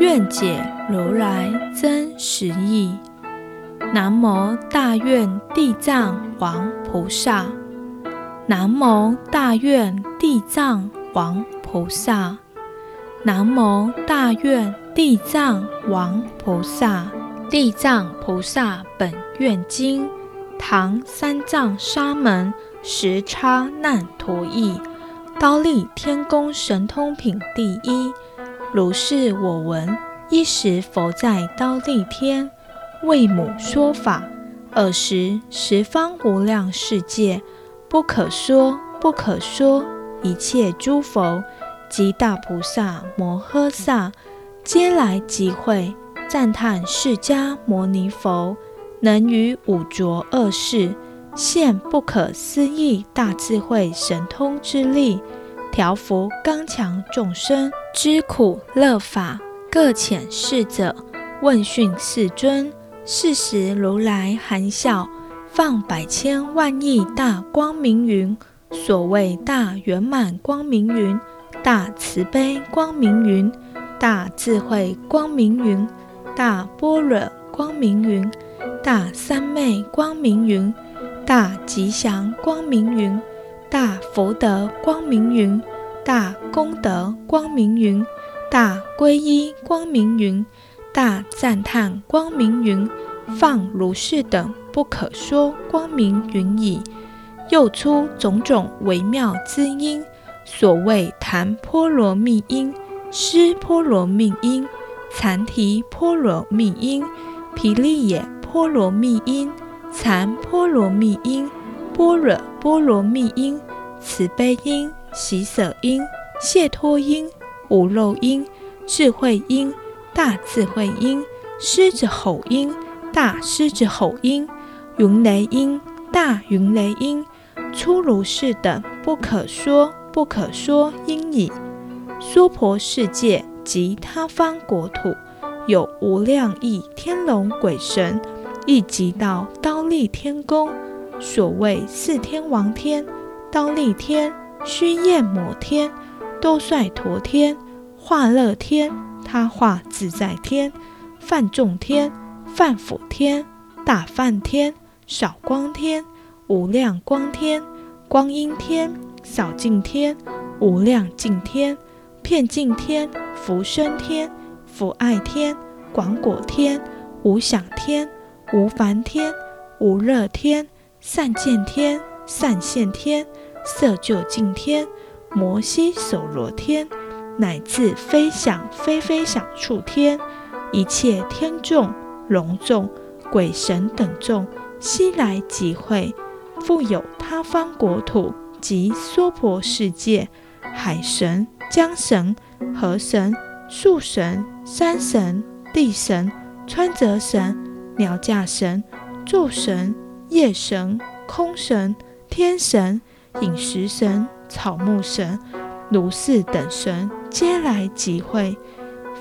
愿解如来真实义。南无大愿地藏王菩萨。南无大愿地藏王菩萨。南无大愿地藏王菩萨。地藏菩萨本愿经，唐三藏沙门实叉难陀译，忉利天宫神通品第一。如是我闻，一时佛在忉利天为母说法。尔时十方无量世界不可说不可说一切诸佛及大菩萨摩诃萨，皆来集会，赞叹释迦牟尼佛能于五浊恶世现不可思议大智慧神通之力。调伏刚强众生知苦乐法，各遣侍者问讯世尊。是时如来含笑，放百千万亿大光明云。所谓大圆满光明云、大慈悲光明云、大智慧光明云、大般若光明云、大三昧光明云、大吉祥光明云。大福德光明云、大功德光明云、大皈依光明云、大赞叹光明云，放如是等不可说光明云已。又出种种微妙之音，所谓檀波罗蜜音、尸波罗蜜音、禅提波罗蜜音、毗利耶波罗蜜音、禅波罗蜜音、般若波罗蜜音。慈悲音、喜舍音、解脱音、无漏音、智慧音、大智慧音、狮子吼音、大狮子吼音、云雷音、大云雷音，出如是等不可说不可说音已。娑婆世界及他方国土，有无量亿天龙鬼神，亦集到刀立天宫，所谓四天王天。刀利天、须焰摩天、兜率陀天、化乐天、他化自在天、梵众天、梵辅天、大梵天、少光天、无量光天、光音天、少净天、无量净天、片净天、福生天、福爱天、广果天、无想天、无烦天、无热天、善见天。善现天、色究竟天、摩醯首罗天，乃至非想非非想处天，一切天众、龙众、鬼神等众，悉来集会。复有他方国土及娑婆世界，海神、江神、河神、树神、山神、地神、川泽神、鸟架神、昼神、夜神、空神。天神、饮食神、草木神、如是等神，皆来集会。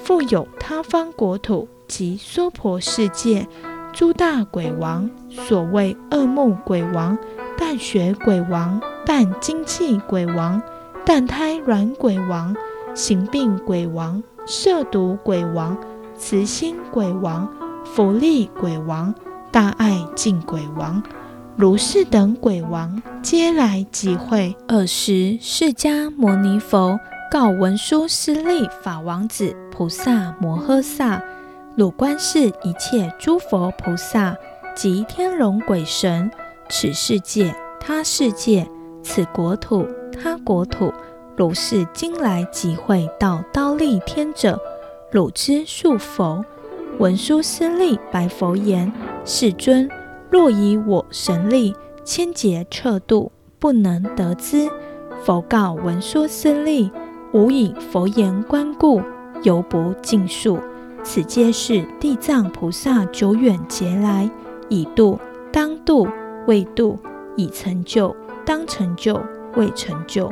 复有他方国土及娑婆世界诸大鬼王，所谓恶目鬼王、淡血鬼王、淡精气鬼王、淡胎卵鬼王、形病鬼王、摄毒鬼王、慈心鬼王、福利鬼王、大爱敬鬼王。如是等鬼王皆来集会。尔时，释迦牟尼佛告文殊师利法王子菩萨摩诃萨：汝观世一切诸佛菩萨及天龙鬼神，此世界、他世界，此国土、他国土，如是今来集会到刀利天者，汝知数否？文殊师利白佛言：世尊。若以我神力千劫彻度，不能得知。佛告文殊师利：吾以佛言观故，犹不尽数。此皆是地藏菩萨久远劫来已度、当度、未度、已成就、当成就、未成就。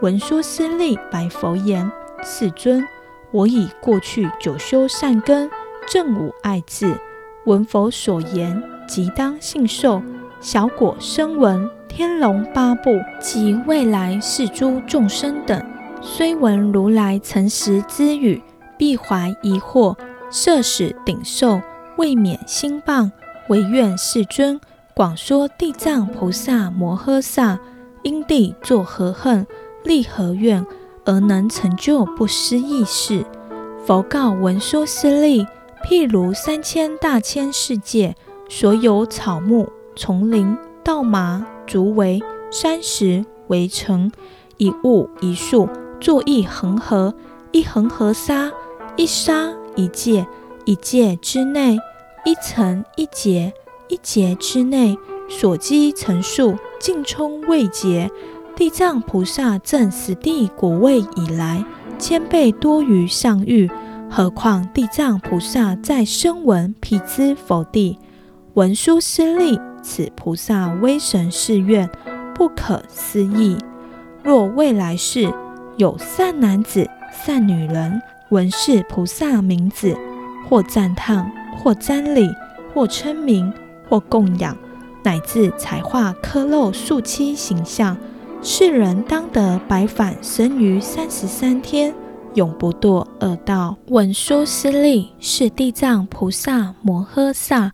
文殊师利白佛言：世尊，我以过去久修善根，正无爱智，闻佛所言。即当信受，小果声闻、天龙八部及未来世诸众生等，虽闻如来诚实之语，必怀疑惑，设使顶受，未免心谤。惟愿世尊广说地藏菩萨摩诃萨因地作何恨，立何愿，而能成就不思议事。佛告文殊师利：譬如三千大千世界。所有草木、丛林、稻麻、竹围、山石围城，以物一树，作一恒河，一恒河沙，一沙一界，一界之内一层一劫，一劫之内所积成数，尽充未竭。地藏菩萨证十地果位以来，千倍多于上欲。何况地藏菩萨在声闻辟支佛地。文殊师利，此菩萨威神誓愿不可思议。若未来世有善男子、善女人闻是菩萨名字，或赞叹，或瞻礼，或称名，或供养，乃至彩画刻镂塑漆形象，是人当得百返生于三十三天，永不堕恶道。文殊师利，是地藏菩萨摩诃萨。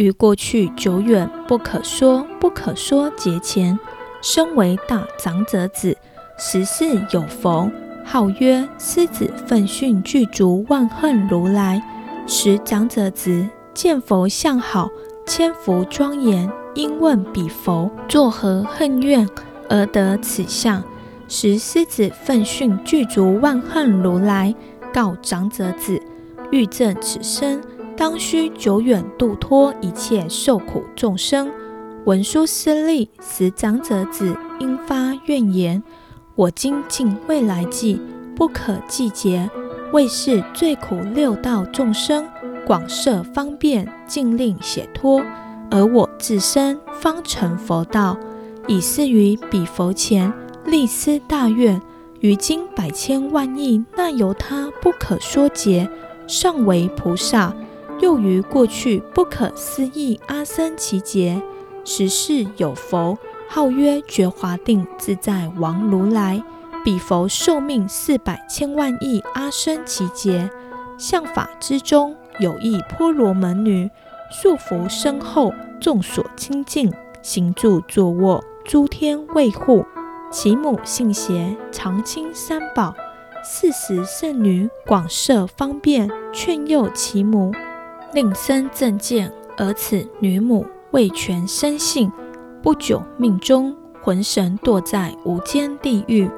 于过去久远不可说不可说劫前，身为大长者子，时世有佛，号曰狮子奋迅具足万恨如来。时长者子见佛相好，千佛庄严，因问彼佛作何恨怨而得此相？时狮子奋迅具足万恨如来告长者子：欲证此身。当须久远度脱一切受苦众生。文殊师利，时长者子应发愿言：我今尽未来际，不可计劫，为是最苦六道众生，广设方便，尽令解脱。而我自身方成佛道，以是于彼佛前立斯大愿：于今百千万亿那由他不可说劫，尚为菩萨。又于过去不可思议阿僧祇劫，时世有佛号曰觉华定自在王如来。彼佛寿命四百千万亿阿僧祇劫，相法之中有一婆罗门女，束缚身后，众所亲近，行住坐卧，诸天卫护。其母信邪，常亲三宝。四时圣女广设方便，劝诱其母。令生正见，而此女母未全生信，不久命终，魂神堕在无间地狱。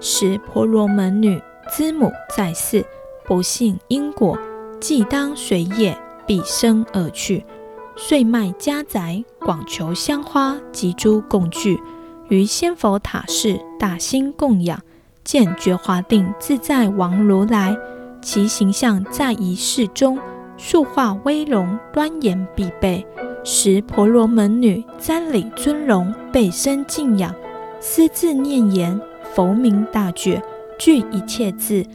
时婆罗门女之母在世，不信因果，既当随业，必生而去。遂卖家宅，广求香花及诸供具，于仙佛塔寺大兴供养。见觉华定自在王如来，其形象在一世中。树化威容，端严必备。时婆罗门女瞻礼尊容，备深敬仰，思自念言：佛名大觉，具一切智，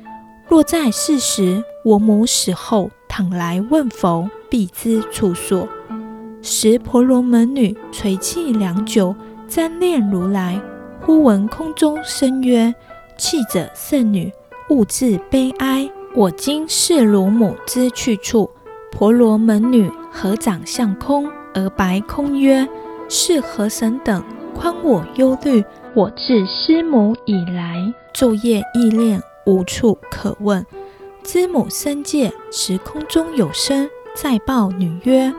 若在世时，我母死后，倘来问佛，必知处所。时婆罗门女垂泣良久，瞻念如来，忽闻空中声曰：“泣者圣女，勿自悲哀。我今示汝母之去处。”婆罗门女合掌向空，而白空曰：“是何神等宽我忧虑？我自师母以来，昼夜忆念，无处可问。”知母生界时，空中有声再报女曰。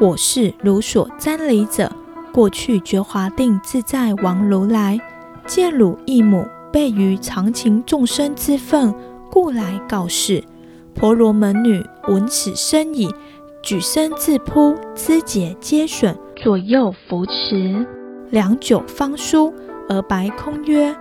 我是汝所瞻礼者，过去觉华定自在王如来，见汝异母备于常情众生之分，故来告示。婆罗门女闻此声已，举身自扑，肢节皆损，左右扶持，良久方舒，而白空曰：“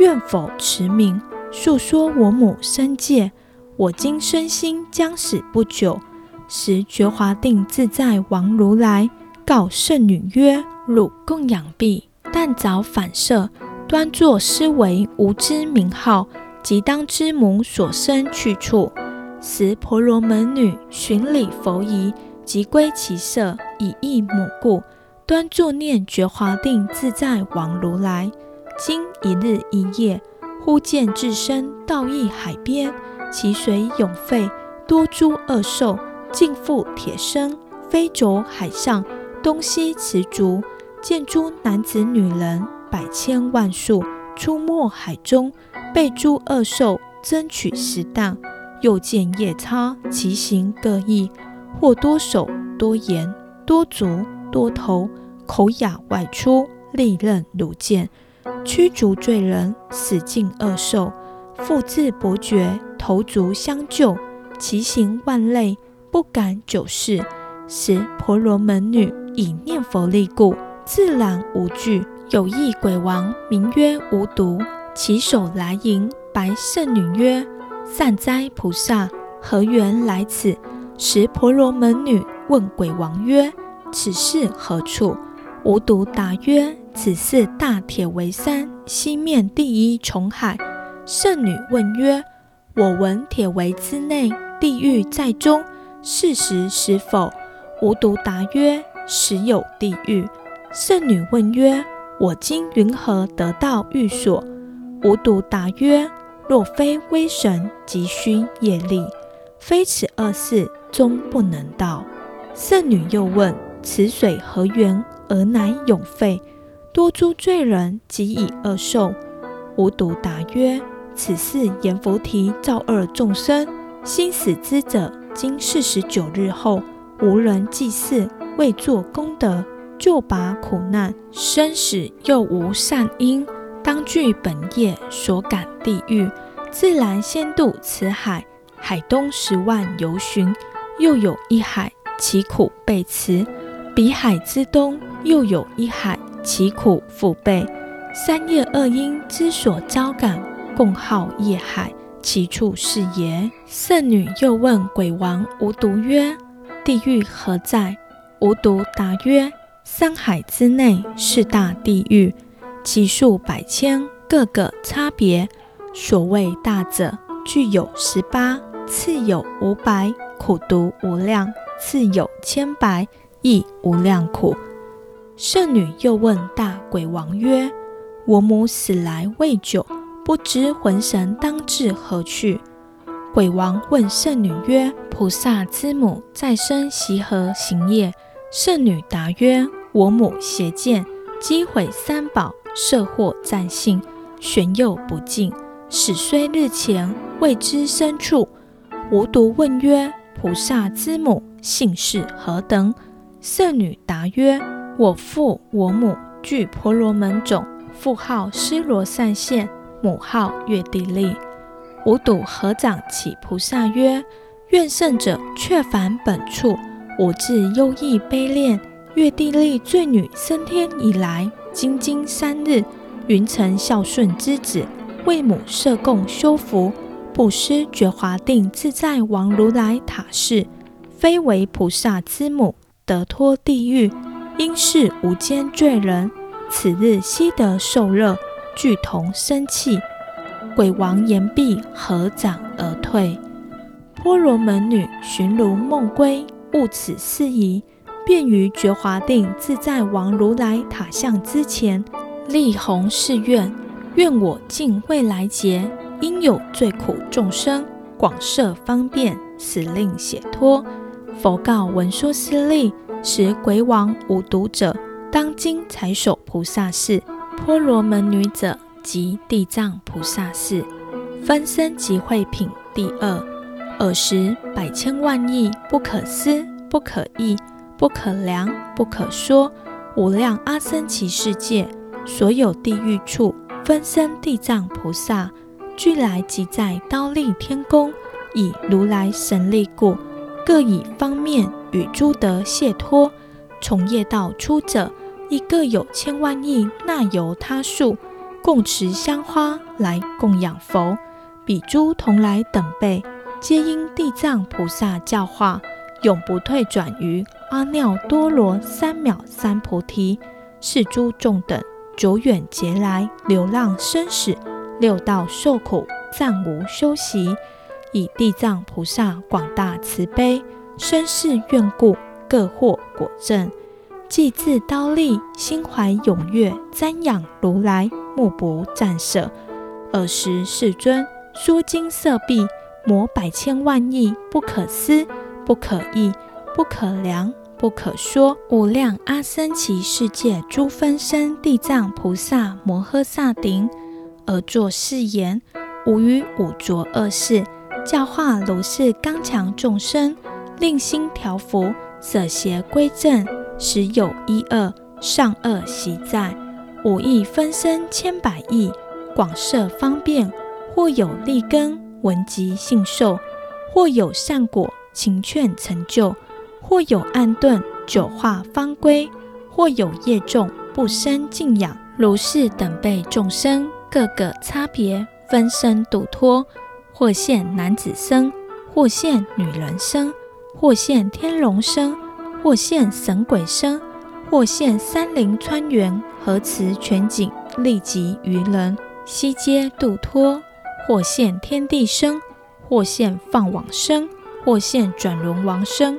愿否持名，述说我母生界。我今身心将死不久。”时觉华定自在王如来告圣女曰：“汝供养毕，但早反射，端坐思维无知名号，即当知母所生去处。”时婆罗门女寻礼佛仪，即归其舍，以忆母故，端坐念觉华定自在王如来。经一日一夜，忽见自身到一海边，其水涌沸，多诸恶兽。尽覆铁身，飞走海上，东西驰逐。见诸男子女人百千万数，出没海中，被诸恶兽争取食啖。又见夜叉，其形各异，或多手多眼多足多头，口哑外出，利刃如剑，驱逐罪人，使尽恶兽，复自伯爵，头足相救，其形万类。不敢久视，时婆罗门女以念佛力故，自然无惧。有一鬼王名曰无毒，起手来迎，白圣女曰：“善哉，菩萨，何缘来此？”时婆罗门女问鬼王曰：“此是何处？”无毒答曰：“此是大铁围山西面第一重海。”圣女问曰：“我闻铁围之内，地狱在中。”是实是否？无毒答曰：实有地狱。圣女问曰：我今云何得到寓所？无毒答曰：若非威神，即须业力，非此二世，终不能到。圣女又问：此水何源？而乃永沸？多诸罪人及以恶受。无毒答曰：此是阎浮提造恶众生，心死之者。经四十九日后，无人祭祀，未作功德，就拔苦难，生死又无善因，当具本业所感地狱，自然先渡此海。海东十万由旬，又有一海，其苦倍慈；彼海之东，又有一海，其苦复倍。三业二因之所招感，共号业海。其处是也。圣女又问鬼王无毒曰：“地狱何在？”无毒答曰：“三海之内是大地狱，其数百千，各个差别。所谓大者，具有十八；次有五百，苦毒无量；次有千百，亦无量苦。”圣女又问大鬼王曰：“我母死来未久。”不知魂神当至何去？鬼王问圣女曰：“菩萨之母在生习何行业？”圣女答曰：“我母邪见，讥毁三宝，设惑战幸，悬诱不敬，始虽日前，未知生处。”无独问曰：“菩萨之母姓氏何等？”圣女答曰：“我父我母俱婆罗门种，父号施罗善现。”母号月地利，无睹合掌乞菩萨曰：“愿圣者却返本处，我自忧意悲恋。月地利罪女生天以来，经经三日，云承孝顺之子，为母设供修福，布施觉华定自在王如来塔寺，非为菩萨之母，得脱地狱，应是无间罪人。此日悉得受乐。”俱同生气，鬼王言毕，合掌而退。婆罗门女寻如梦归，悟此事宜，便于觉华定自在王如来塔像之前，立弘誓愿：愿我尽未来劫，应有罪苦众生，广设方便，使令解脱。佛告文殊师利：使鬼王无毒者，当今才首菩萨是。婆罗门女者，即地藏菩萨是。分身集会品第二。尔时百千万亿不可思、不可议、不可量、不可说，无量阿僧祇世界，所有地狱处，分身地藏菩萨，俱来即在忉利天宫，以如来神力故，各以方面与诸德解脱。从业道出者，亦各有千万亿那由他数，共持香花来供养佛。彼诸同来等辈。皆因地藏菩萨教化，永不退转于阿耨多罗三藐三菩提。是诸众等久远劫来流浪生死，六道受苦，暂无休息。以地藏菩萨广大慈悲，深誓愿故，各获果证。既自忉利，心怀踊跃，瞻仰如来，目不暂舍。尔时世尊说金色壁。摩百千万亿不可思、不可议、不可量、不可说，无量阿僧祇世界诸分身地藏菩萨摩诃萨顶，而作誓言：吾于五浊恶世，教化如是刚强众生，令心调伏，舍邪归正，时有一恶，上恶习在，吾亦分身千百亿，广设方便，或有利根。闻及信受，或有善果，勤劝成就；或有暗遁，久化方归；或有业重，不生敬仰。如是等辈众生，各个差别分身度脱，或现男子身，或现女人身，或现天龙身，或现神鬼身，或现山林川原，河池泉井，利己于人，悉皆度脱。或现天地身，或现放网身，或现转轮王身，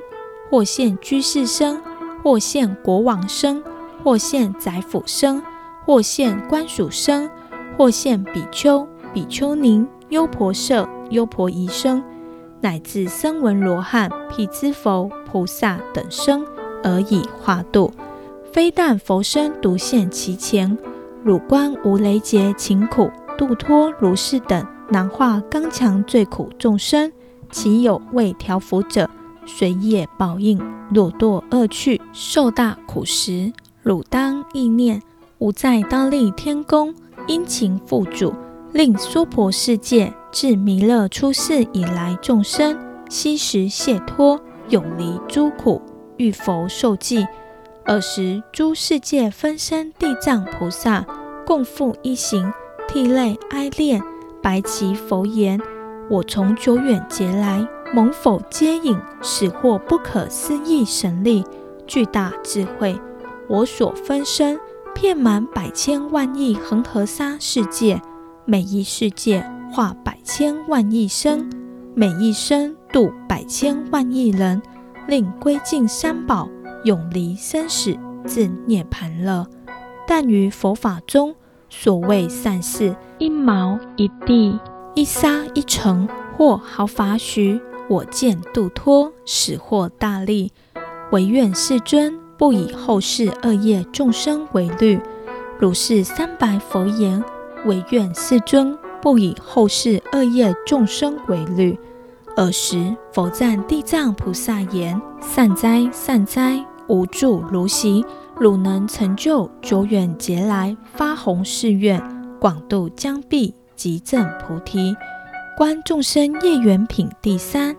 或现居士身，或现国王身，或现宰府身，或现官属身，或现比丘、比丘尼、优婆塞、优婆夷身，乃至声闻罗汉、辟支佛、菩萨等身，而以化度。非但佛身独现其前，汝观无雷劫勤苦度脱如是等。难化刚强最苦众生，其有未调伏者，随业报应，若堕恶趣，受大苦时。汝当忆念，吾在忉利天宫，殷勤付嘱，令娑婆世界自弥勒出世以来，众生悉时解脱，永离诸苦，遇佛受记。尔时诸世界分身地藏菩萨，共赴一行，涕泪哀恋。白其佛言：“我从久远劫来，蒙否接引，始获不可思议神力，巨大智慧。我所分身，遍满百千万亿恒河沙世界，每一世界化百千万亿身，每一身度百千万亿人，令归尽三宝，永离生死，至涅槃乐。但于佛法中。”所谓善事，一毛一地，一沙一尘，或毫发许，我见度脱，始获大利。唯愿世尊不以后世恶业众生为虑。如是三白佛言：唯愿世尊不以后世恶业众生为虑。尔时佛赞地藏菩萨言：善哉，善哉，无住如昔。汝能成就久远劫来发弘誓愿，广度将毕，即证菩提。观众生业缘品第三。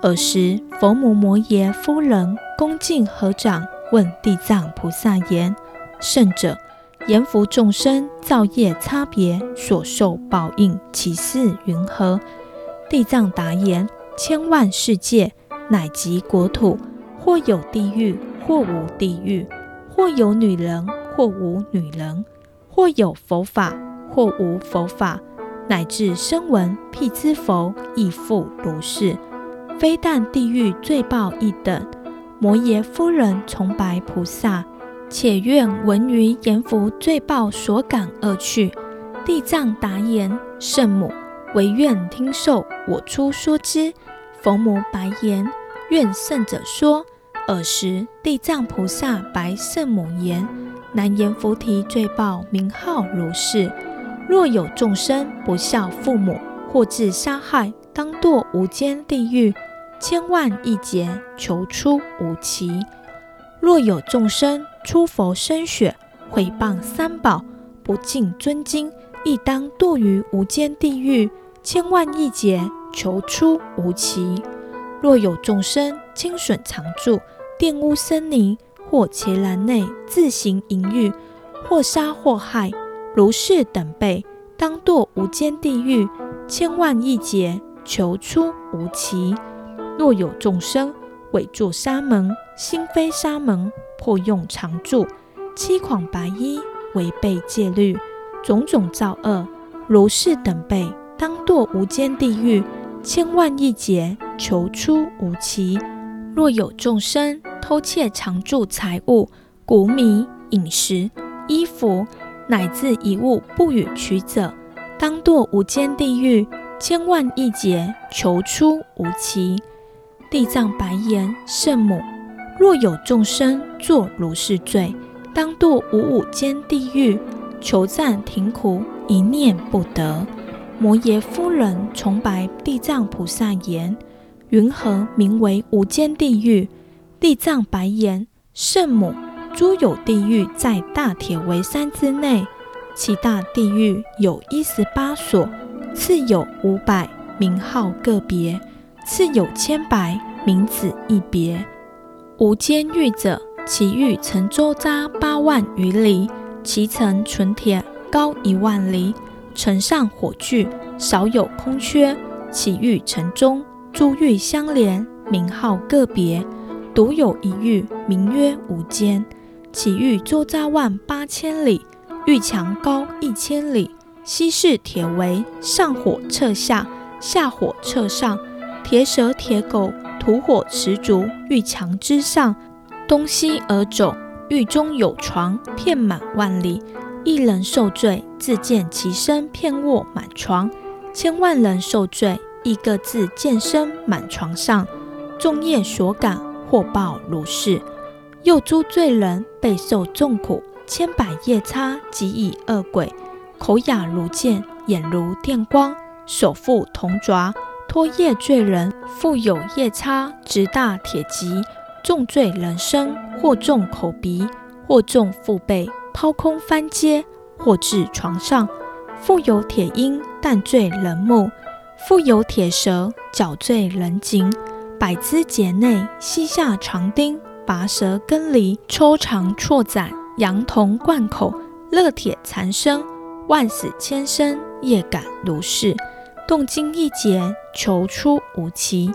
尔时佛母摩耶夫人恭敬合掌，问地藏菩萨言：“圣者，阎浮众生造业差别，所受报应，其事云何？”地藏答言：“千万世界，乃及国土，或有地狱，或无地狱。”或有女人，或无女人；或有佛法，或无佛法，乃至声闻、辟支佛亦复如是。非但地狱罪报一等，摩耶夫人重白菩萨，且愿闻于阎浮罪报所感而去。地藏答言：圣母，唯愿听受我出说之。佛母白言：愿圣者说。尔时地藏菩萨白圣母言：南阎浮提罪报名号如是。若有众生不孝父母，或自杀害，当堕无间地狱。千万亿劫，求出无期。若有众生出佛身血，毁谤三宝，不敬尊经，亦当堕于无间地狱。千万亿劫，求出无期。若有众生轻损常住，玷污僧尼，或伽蓝内自行淫欲，或杀或害，如是等辈，当堕无间地狱。千万亿劫，求出无期。若有众生伪作沙门，心非沙门，破用常住，欺誑白衣，违背戒律，种种造恶，如是等辈，当堕无间地狱，千万亿劫，求出无期。若有众生偷窃常住财物，谷米、饮食、衣服，乃至一物不与取者，当堕无间地狱，千万亿劫，求出无期。地藏白言：圣母，若有众生作如是罪，当堕无五间地狱。求暂停苦，一念不得。摩耶夫人重白地藏菩萨言：云何名为无间地狱？地藏白言：圣母，诸有地狱在大铁围山之内，其大地狱有一十八所，次有五百，名号各别。次有千百，名字一别。无间狱者，其狱城周匝八万余里，其城纯铁，高一万里，城上火炬，少有空缺。其狱城中诸狱相连，名号各别，独有一狱，名曰无间。其狱周匝万八千里，狱墙高一千里，西是铁围，上火彻下，下火彻上。铁蛇铁狗，吐火持烛，狱墙之上，东西而走。狱中有床，遍满万里。一人受罪，自见其身遍卧满床；千万人受罪，亦各自见身满床上。众业所感，获报如是。又诸罪人备受众苦，千百夜叉及以恶鬼，口哑如剑，眼如电光，手覆铜爪。拖业罪人，复有夜叉执大铁戟，重罪人身，或重口鼻，或重腹背，抛空翻阶，或置床上；复有铁鹰弹罪人目，复有铁蛇绞罪人颈，百肢解内，膝下长钉，拔舌根离，抽肠错斩，佯铜贯口，乐铁缠身，万死千生，业感如是。动经一劫，求出无期。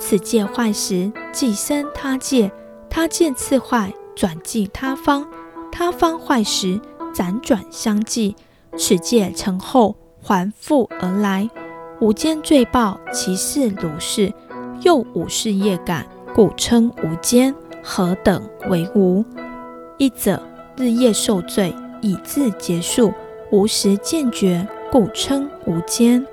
此界坏时，即生他界；他界次坏，转即他方；他方坏时，辗转相继。此界成后，还复而来。无间罪报，其事如是。又五事业感，故称无间。何等为无？一者，日夜受罪，以自结束，无时见觉，故称无间。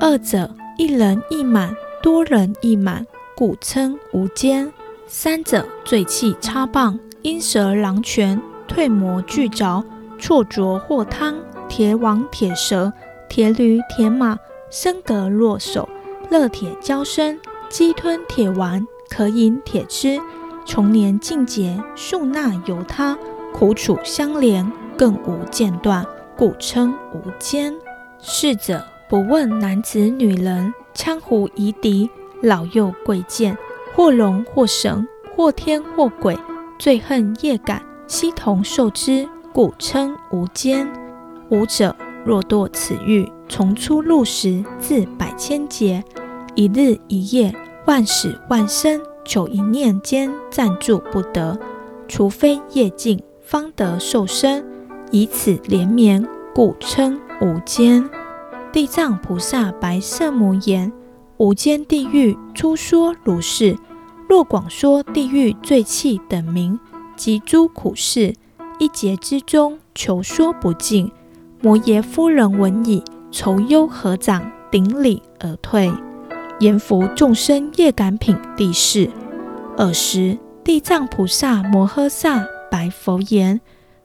二者，一人一满，多人一满，故称无间。三者，罪器叉棒，鹰蛇狼拳，退磨锯凿，错琢祸汤，铁网铁蛇，铁驴铁马，身革络首，勒铁交身，鸡吞铁丸，可饮铁汁，重年尽劫，数纳由他，苦楚相连，更无间断，故称无间。逝者。不问男子女人，羌胡夷狄，老幼贵贱，或龙或神，或天或鬼，最恨夜感，悉同受之，故称无间。吾者，若堕此狱，从出入时，自百千劫，一日一夜，万死万生，求一念间暂住不得，除非业尽，方得受生，以此连绵，故称无间。地藏菩萨白圣母言：无间地狱初说如是，若广说地狱罪器等名及诸苦事，一劫之中求说不尽。摩耶夫人闻已，愁忧合掌，顶礼而退。阎浮众生业感品第四。尔时，地藏菩萨摩诃萨白佛言：“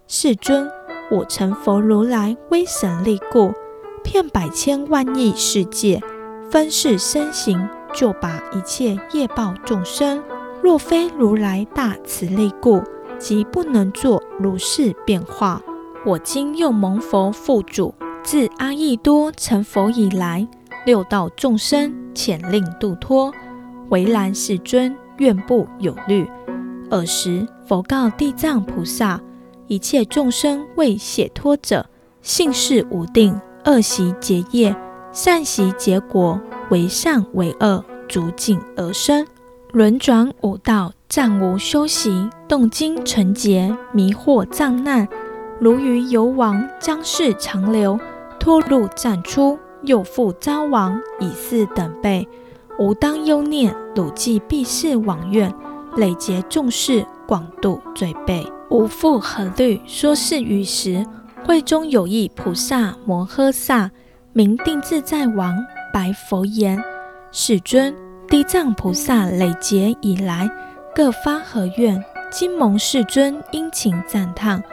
世尊，我成佛如来威神力故，遍百千万亿世界，分世身形，救拔一切业报众生。若非如来大慈力故，即不能作如是变化。我今又蒙佛付嘱，自阿逸多成佛以来，六道众生遣令度脱。唯然世尊。”愿不有虑。尔时，佛告地藏菩萨：“一切众生为解脱者，信誓无定，恶习结业，善习结果，为善为恶，逐境而生，轮转五道，暂无休息，动经成劫，迷惑障难，如鱼游亡，将世长流，脱入暂出，又复遭亡，以是等辈。”吾当忧念，汝既必是往愿，累劫众事，广度罪辈。吾复何虑？说是与时，会中有一菩萨摩诃萨，名定自在王，白佛言：“世尊，地藏菩萨累劫以来，各发何愿？今蒙世尊殷勤赞叹，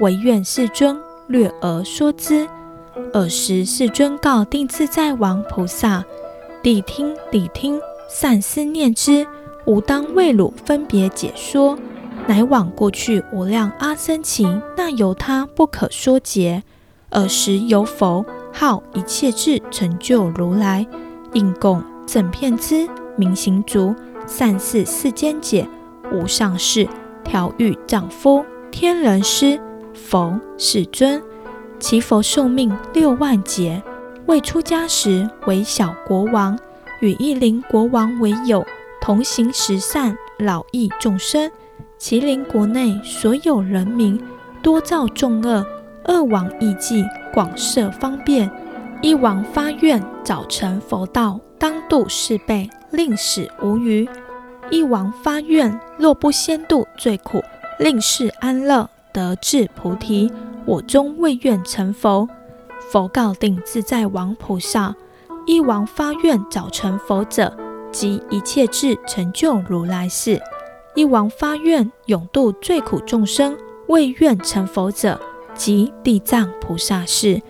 唯愿世尊略而说之。”尔时世尊告定自在王菩萨。谛听，谛听，善思念之。吾当为汝分别解说，乃往过去无量阿僧祇那由他不可说劫。尔时有佛号一切智成就如来，应供正遍知明行足，善逝世间解，无上士调御丈夫天人师佛世尊，其佛寿命六万劫。未出家时为小国王，与一邻国王为友，同行十善，饶益众生。其邻国内所有人民多造众恶，恶王忆计，广设方便。一王发愿，早成佛道，当度是辈，令死无余。一王发愿，若不先度最苦，令世安乐，得至菩提，我终未愿成佛。佛告定自在王菩萨：一王发愿早成佛者，即一切智成就如来事；一王发愿永度最苦众生，未愿成佛者，即地藏菩萨事。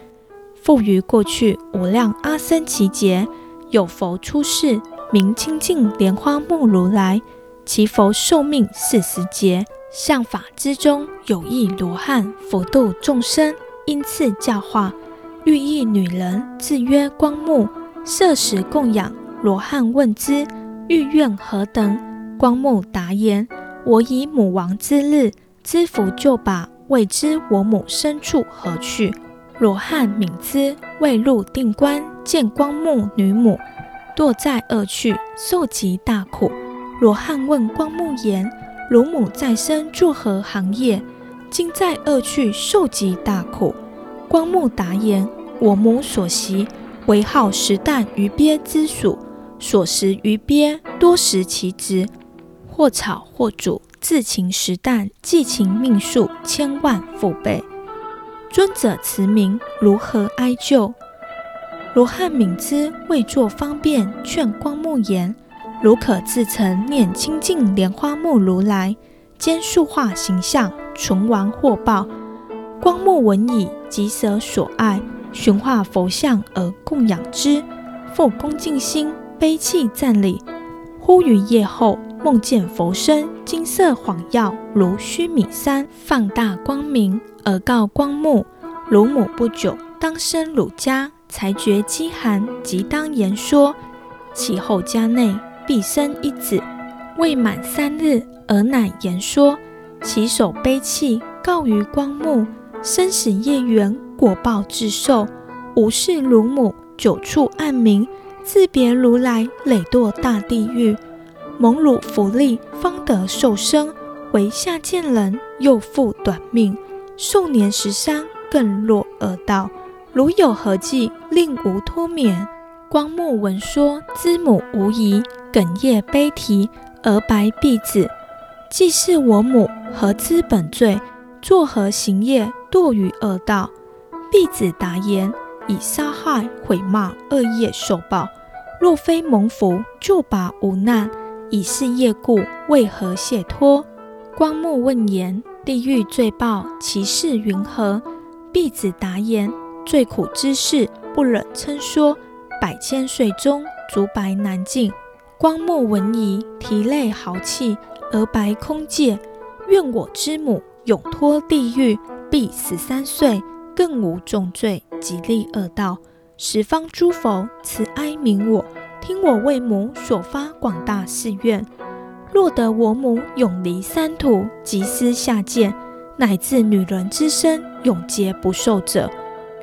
复于过去无量阿僧只劫，有佛出世，名清净莲花目如来，其佛寿命四十劫。相法之中有一罗汉，普度众生，因次教化。遇一女人，自曰光目，设食供养。罗汉问之，欲愿何等？光目答言：我以母亡之日，知福就把，未知我母身处何去。罗汉敏之，未入定观，见光目女母，堕在恶趣，受极大苦。罗汉问光目言：汝母在生作何行业？今在恶趣受极大苦。光目答言：我母所习为好食啖鱼鳖之属，所食鱼鳖多食其质，或炒或煮，自情食啖，计其命数千万复倍。尊者慈名，如何哀救？罗汉敏之，为作方便，劝光目言：汝可自诚念清净莲花目如来，兼塑化形象，存亡获报。光目闻已，即舍所爱，寻化佛像而供养之，复恭敬心，悲泣赞礼。忽于夜后，梦见佛身金色晃耀，如须弥山，放大光明，而告光目：汝母不久当生汝家，才觉饥寒，即当言说。其后家内必生一子，未满三日，尔乃言说。其首悲泣，告于光目。生死业缘，果报自受。吾是汝母，久处暗冥，自别如来，累堕大地狱。蒙汝福利，方得受生，为下贱人，又复短命，寿年十三，更落恶道。如有何计，令吾脱免。光目闻说，知母无疑，哽咽悲啼，而白婢子：“既是我母，何知本罪？作何行业，堕于恶道？”婢子答言：“以杀害、毁骂恶业受报。若非蒙福，就拔无难。以是业故，为何解脱？”光目问言：“地狱罪报，其事云何？”婢子答言：“最苦之事，不忍称说。”百千岁中，足白难尽。光目闻已，涕泪豪气，而白空界：“愿我之母永脱地狱，必十三岁，更无重罪，即立恶道。十方诸佛慈哀悯我，听我为母所发广大誓愿：若得我母永离三途，即施下贱，乃至女人之身，永劫不受者，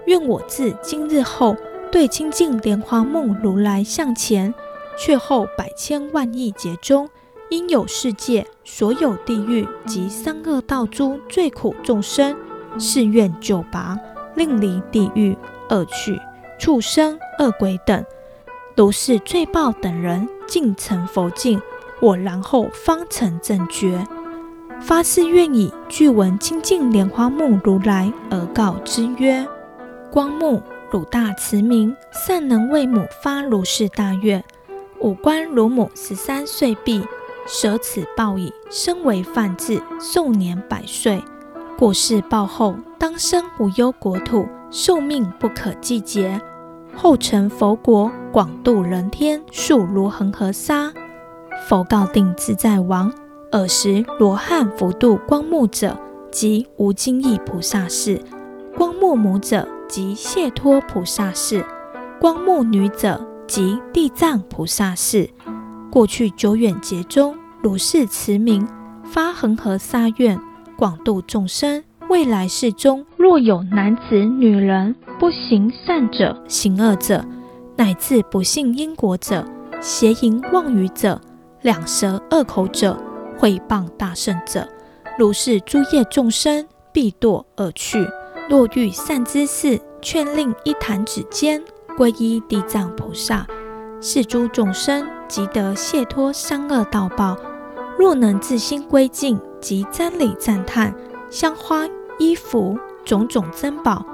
愿我自今日后。”对清净莲花梦如来向前，却后百千万亿劫中，应有世界所有地狱及三恶道诸最苦众生，誓愿救拔，令离地狱、恶趣、畜生、恶鬼等，如是罪报等人，尽成佛境，我然后方成正觉。发誓愿已，具闻清净莲花目如来而告之曰：光目。汝大慈明，善能为母发如是大愿。吾观汝母十三岁毕，舍此报已，身为梵志，寿年百岁。过世报后，当生无忧国土，寿命不可计劫。后成佛国，广度人天，数如恒河沙。佛告定自在王：尔时罗汉福度光目者，即无尽意菩萨是；光目母者。即谢脱菩萨是，光目女者即地藏菩萨是。过去久远劫中，如是慈名，发恒河沙愿，广度众生。未来世中，若有男子、女人不行善者，行恶者，乃至不信因果者，邪淫妄语者，两舌恶口者，毁谤大圣者，如是诸业众生，必堕而去。若遇善知识，劝令一弹指间，皈依地藏菩萨，是诸众生即得解脱三恶道报。若能自心归敬，及瞻礼赞叹，香花衣服种种珍宝，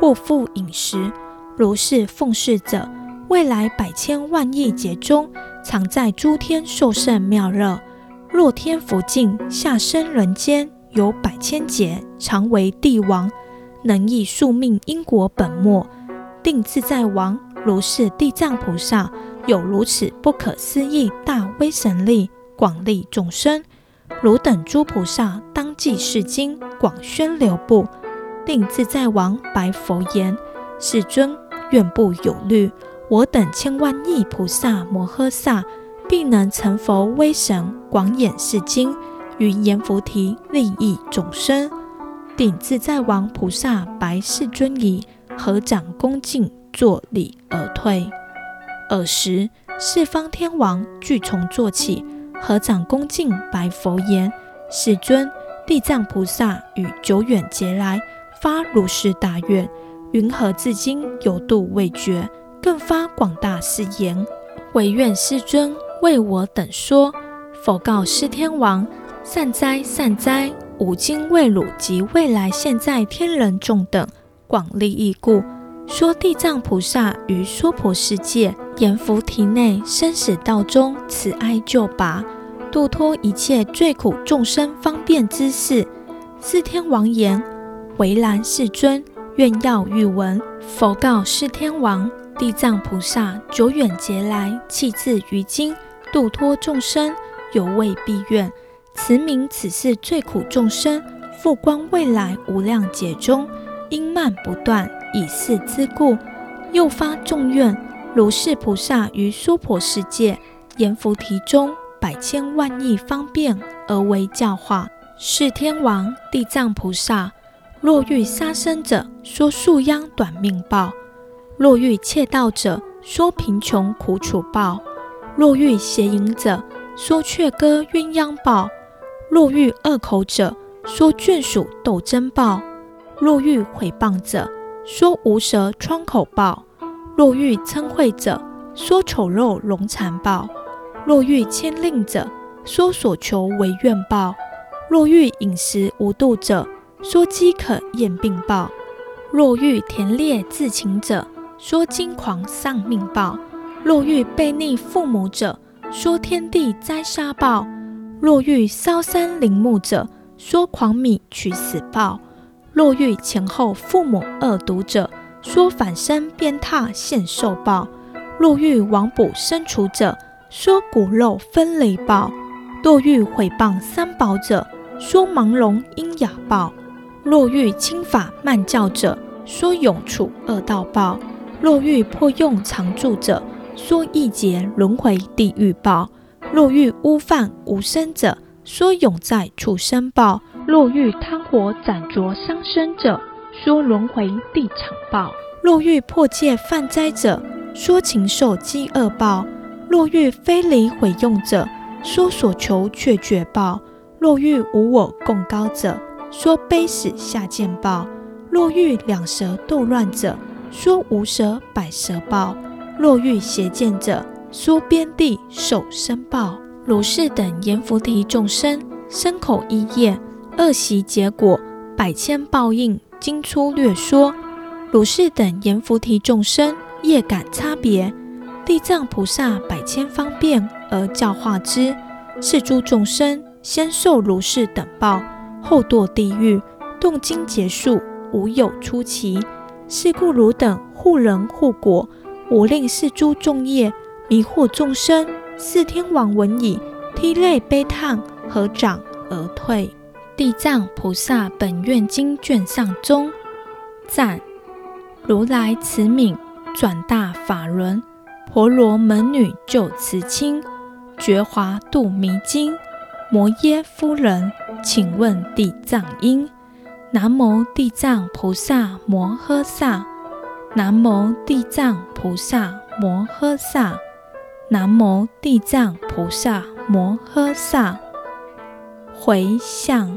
或付饮食，如是奉事者，未来百千万亿劫中，常在诸天受胜妙乐。若天福尽，下生人间，有百千劫，常为帝王。能益宿命因果本末，定自在王如是地藏菩萨有如此不可思议大威神力，广利众生。汝等诸菩萨当即是经，广宣流布。定自在王白佛言：世尊，愿不有虑，我等千万亿菩萨摩诃萨必能成佛威神，广演是经，于阎浮提利益众生。定自在王菩萨白世尊已，合掌恭敬作礼而退。尔时四方天王俱从坐起，合掌恭敬白佛言：“世尊，地藏菩萨与久远劫来发如是大愿，云何至今犹度未绝？更发广大誓言，唯愿世尊为我等说。”佛告四天王：“善哉，善哉。”吾今为汝及未来现在天人众等广利益故，说地藏菩萨于娑婆世界阎浮提内生死道中慈哀救拔，度脱一切最苦众生方便之事。四天王言：唯然，世尊，愿要欲闻。佛告四天王：地藏菩萨久远劫来弃自于今，度脱众生，犹未毕愿。慈名此世最苦众生，复观未来无量劫中，因慢不断，以是之故，又发重愿，如是菩萨于娑婆世界阎浮提中百千万亿方便而为教化。是天王地藏菩萨，若遇杀生者，说树秧短命报；若遇窃盗者，说贫穷苦楚报；若遇邪淫者，说雀歌鸳鸯报。若遇恶口者，说眷属斗争报；若遇毁谤者，说无舌疮口报；若遇嗔恚者，说丑陋癃残报；若遇慳吝者，说所求为怨报；若遇饮食无度者，说饥渴厌病报；若遇田猎自情者，说惊狂丧命报；若遇悖逆父母者，说天地灾杀报；若遇烧山林木者，说狂靡取死报；若遇前后父母恶毒者，说反身鞭挞现受报；若遇亡卜生除者，说骨肉分离报；若遇毁谤三宝者，说盲聋音哑报；若遇轻法慢教者，说永处恶道报；若遇破用常住者，说亿劫轮回地狱报；若遇污犯无身者，说永在畜生报；若遇贪火斩灼伤身者，说轮回地场报；若遇破戒犯灾者，说禽兽饥饿报；若遇非礼毁用者，说所求却绝报；若遇无我贡高者，说悲死下贱报；若遇两舌斗乱者，说无舌百舌报。若遇邪见者，说边地受生报。如是等阎浮提众生，身口意业，恶习结果，百千报应，经粗略说。如是等阎浮提众生，业感差别，地藏菩萨百千方便而教化之。是诸众生先受如是等报，后堕地狱，动经结束，无有出奇。是故汝等护人护国。我令是诸众业迷惑众生，四天王闻已，涕泪悲叹，合掌而退。地藏菩萨本愿经卷上中赞：如来慈悯，转大法轮，婆罗门女救慈亲，觉华度迷津。摩耶夫人，请问地藏音。南无地藏菩萨摩诃萨。南无地藏菩萨摩诃萨，南无地藏菩萨摩诃萨。回向，